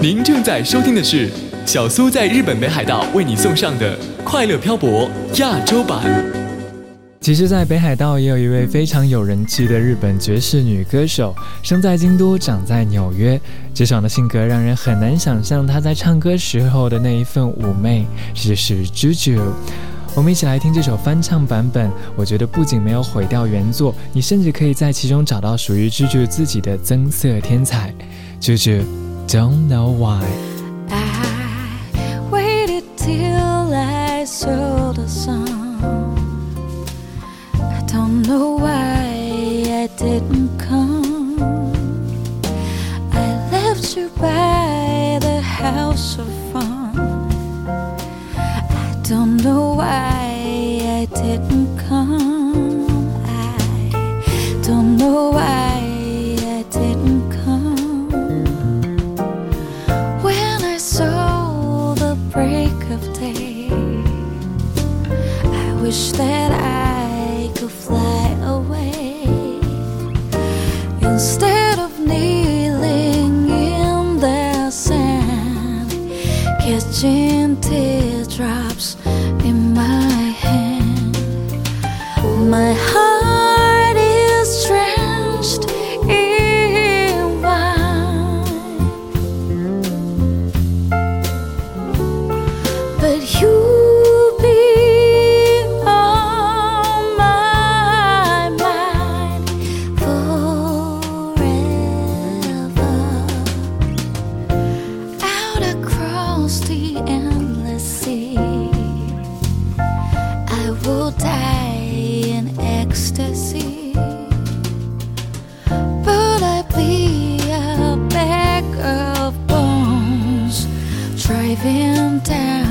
您正在收听的是小苏在日本北海道为你送上的《快乐漂泊》亚洲版。其实，在北海道也有一位非常有人气的日本爵士女歌手，生在京都，长在纽约，直爽的性格让人很难想象她在唱歌时候的那一份妩媚。这就是 JoJo。我们一起来听这首翻唱版本，我觉得不仅没有毁掉原作，你甚至可以在其中找到属于 JoJo 自己的增色天彩。JoJo Don't Know Why。I waited till I saw the sun. I don't know why I didn't come. I left you by the house of fun. I don't know why catching teardrops in my hand. My heart down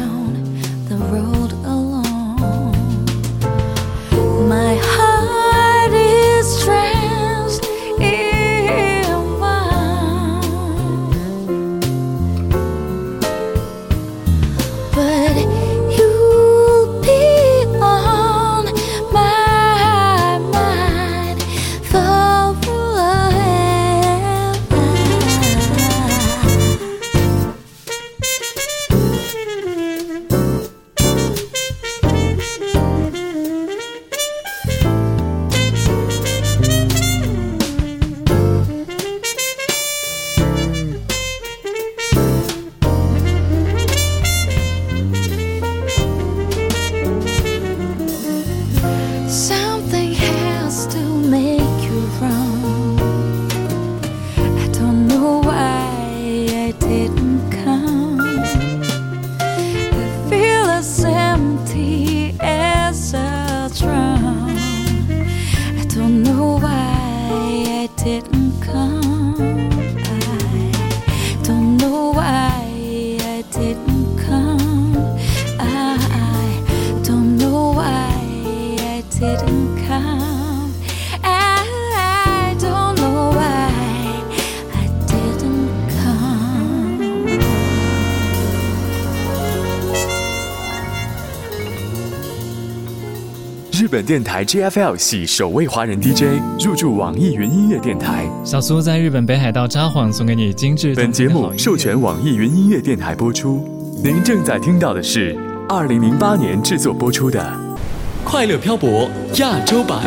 本电台 JFL 系首位华人 DJ 入驻网易云音乐电台。小苏在日本北海道札幌送给你精致。本节目授权网易云音乐电台播出。您正在听到的是二零零八年制作播出的《快乐漂泊》亚洲版。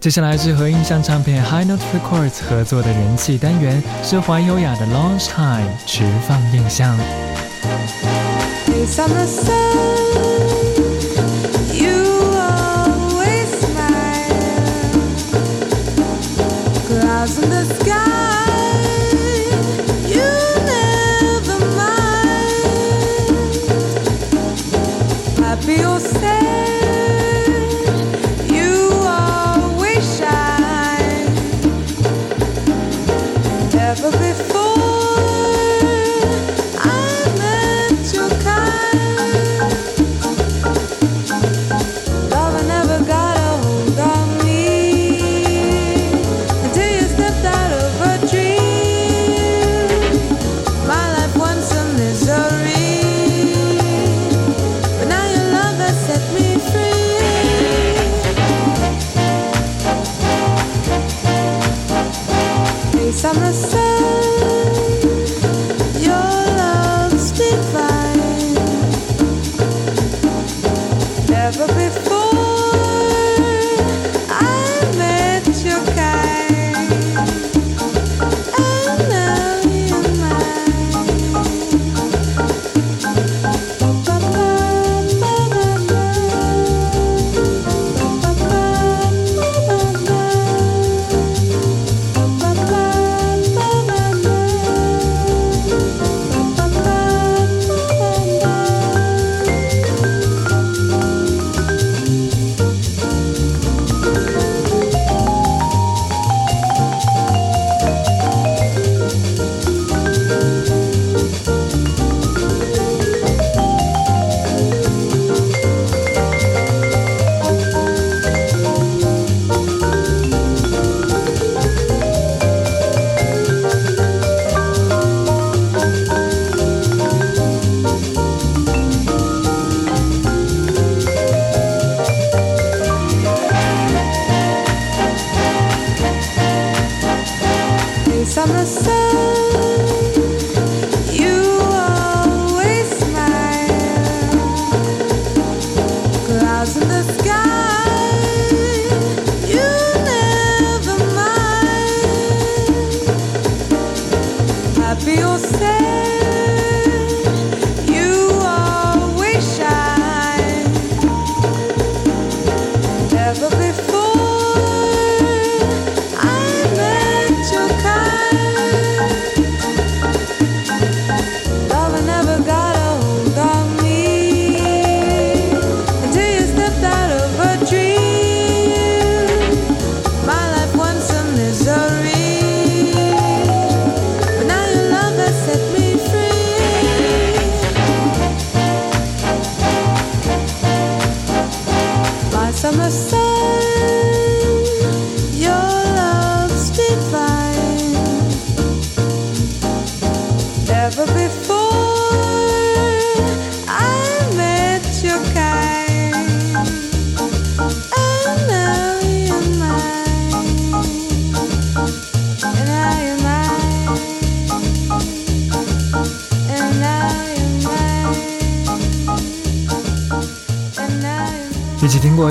接下来是和印象唱片 High Note Records 合作的人气单元，奢华优雅的 Launch Time 直放印象。The sky,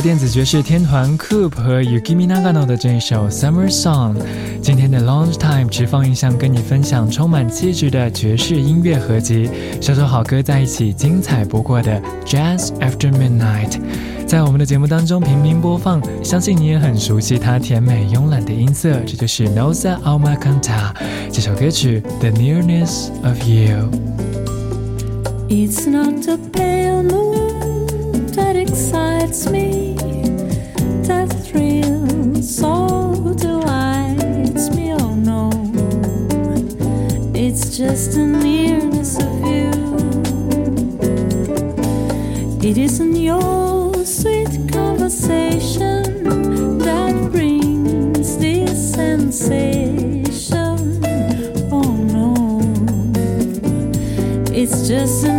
电子爵士天团 Coop 和 Yukimi Nagano 的这一首 Summer Song。今天的 Lounge Time 直放印象跟你分享充满气质的爵士音乐合集，首首好歌在一起，精彩不过的 Jazz After Midnight，在我们的节目当中频频播放，相信你也很熟悉它甜美慵懒的音色，这就是 Nosa Alma Canta 这首歌曲 The Nearness of You。It's not the pale moon that excites me, that thrill so delights me. Oh no, it's just the nearness of you. It isn't your sweet conversation that brings this sensation. Oh no. It's just the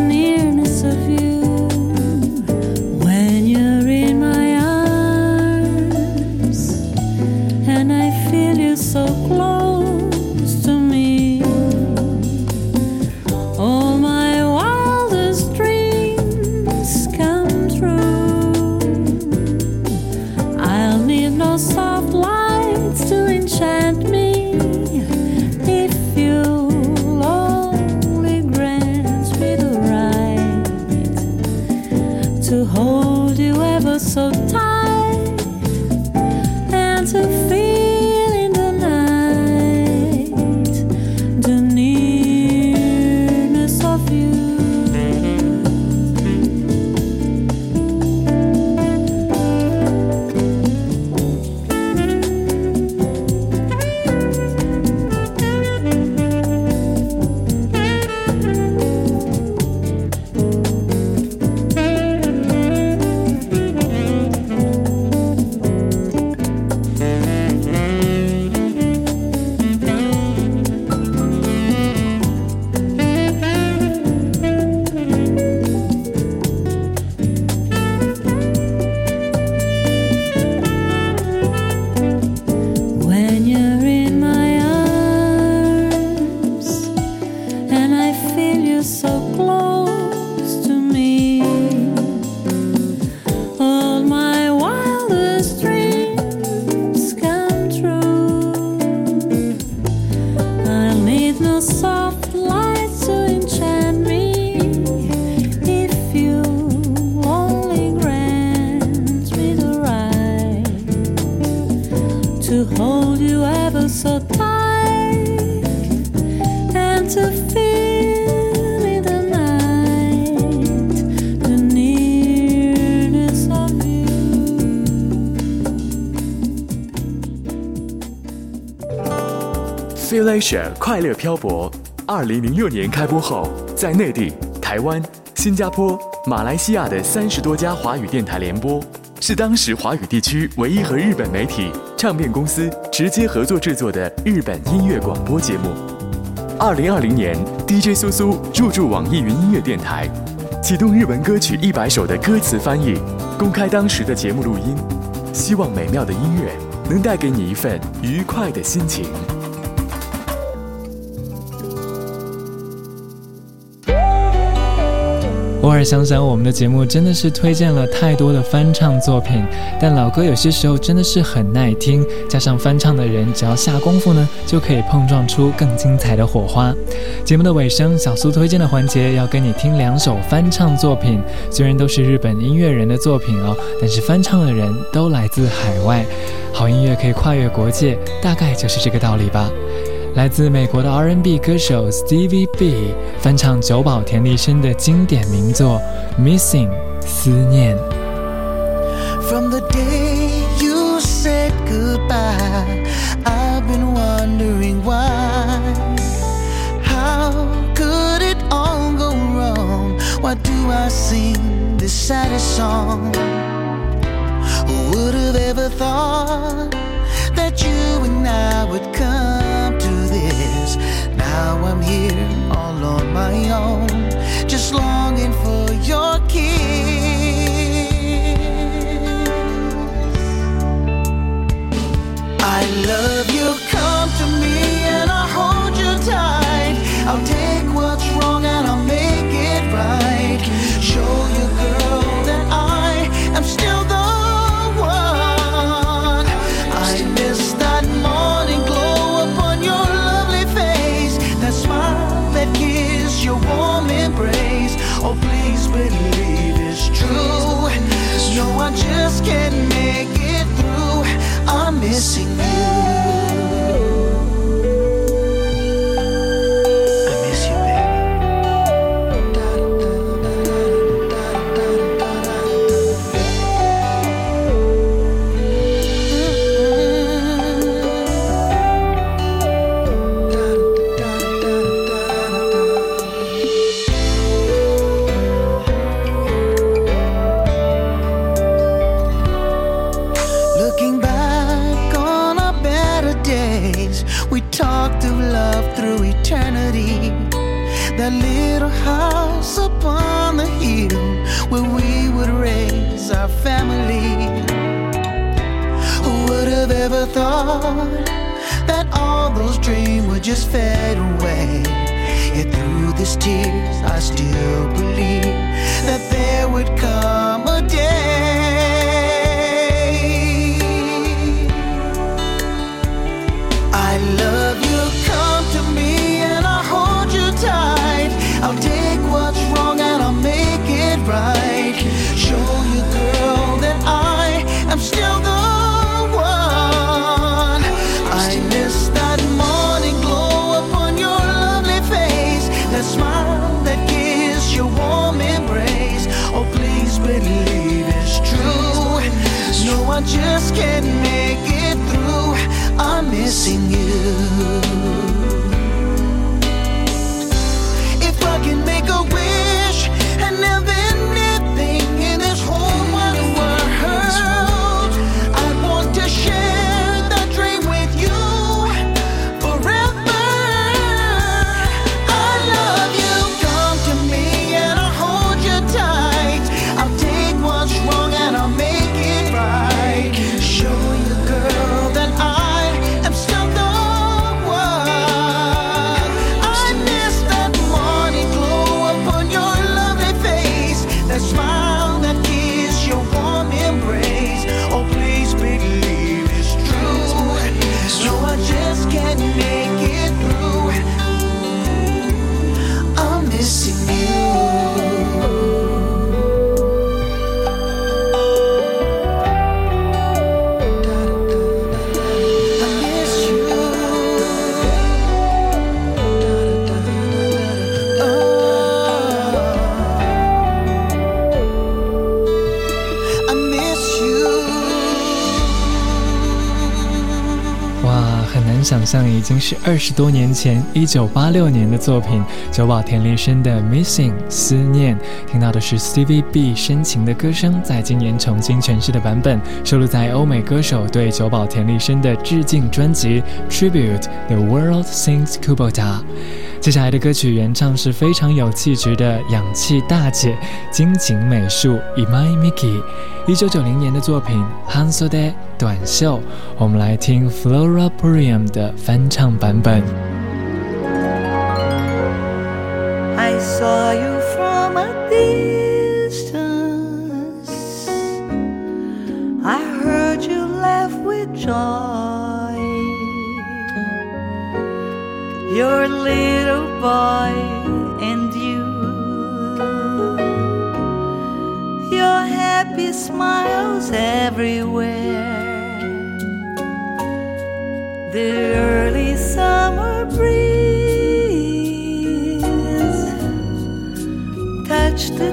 hold you ever so tight and to feel in the night the nearness of you.，Feel Asia 快乐漂泊，二零零六年开播后，在内地、台湾、新加坡、马来西亚的三十多家华语电台联播，是当时华语地区唯一和日本媒体唱片公司直接合作制作的日本音乐广播节目。二零二零年，DJ 苏苏入驻网易云音乐电台，启动日文歌曲一百首的歌词翻译，公开当时的节目录音，希望美妙的音乐能带给你一份愉快的心情。偶尔想想，我们的节目真的是推荐了太多的翻唱作品，但老歌有些时候真的是很耐听，加上翻唱的人只要下功夫呢，就可以碰撞出更精彩的火花。节目的尾声，小苏推荐的环节要跟你听两首翻唱作品，虽然都是日本音乐人的作品哦，但是翻唱的人都来自海外。好音乐可以跨越国界，大概就是这个道理吧。来自美国的 R&B 歌手 Stevie B 翻唱久保田利伸的经典名作《Missing》思念。 From the day you said goodbye, I've been wondering why. How could it all go wrong? Why do I sing this saddest song? Who would have ever thought that you and I would come to this? Now I'm here all on my own, just longing for your kiss. That all those dreams would just fade away? Yet through these tears, I still believe that there would come 很难想象已经是二十多年前，一九八六年的作品。久保田利生的《Missing》思念，听到的是 Stevie B 深情的歌声，在今年重新诠释的版本，收录在欧美歌手对久保田利生的致敬专辑《Tribute The World Sings Kubota》。接下来的歌曲原唱是非常有气质的氧气大姐金井美术 Imai Miki，一九九零年的作品《Hanso de》短袖，我们来听 Flora Purim 的翻唱版本。 I saw you from a distance. I heard you laugh with joy. Your little boy and you. Your happy smiles everywhere. The early summer breeze touched the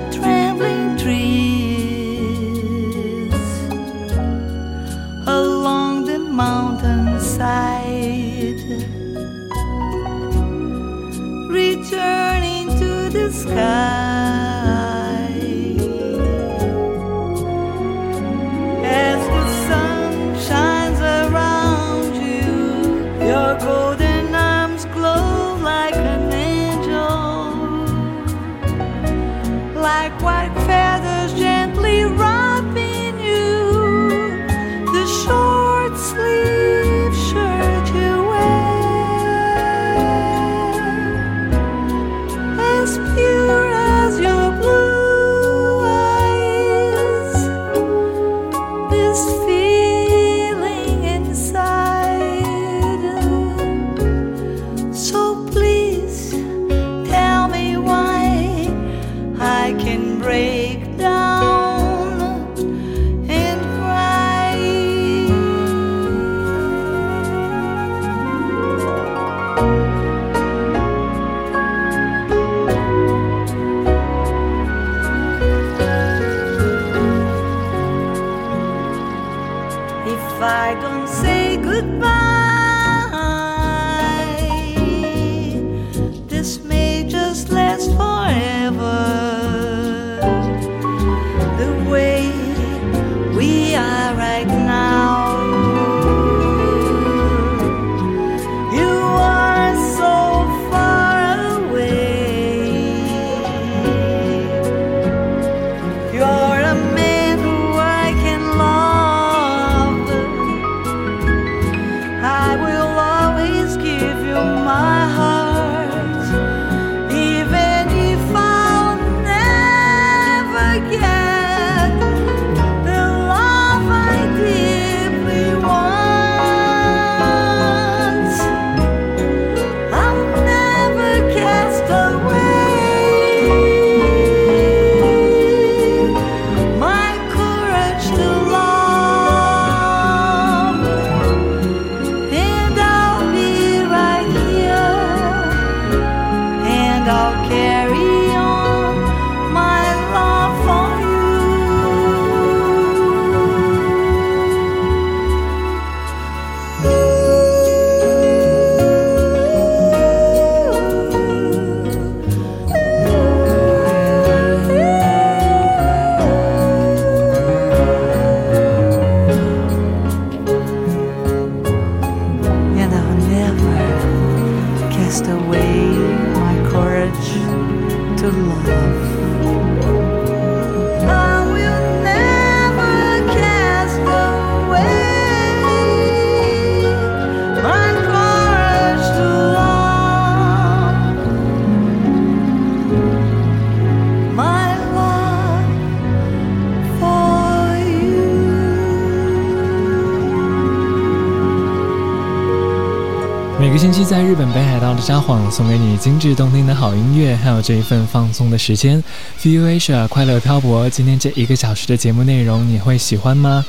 每个星期在日本北海道的札幌，送给你精致动听的好音乐，还有这一份放松的时间。Feel Asia 快乐漂泊，今天这一个小时的节目内容你会喜欢吗？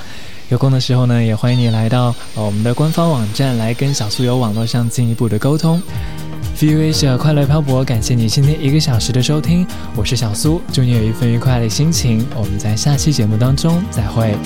有空的时候呢，也欢迎你来到我们的官方网站来跟小苏有网络上进一步的沟通。Feel Asia 快乐漂泊，感谢你今天一个小时的收听，我是小苏，祝你有一份愉快的心情。我们在下期节目当中再会。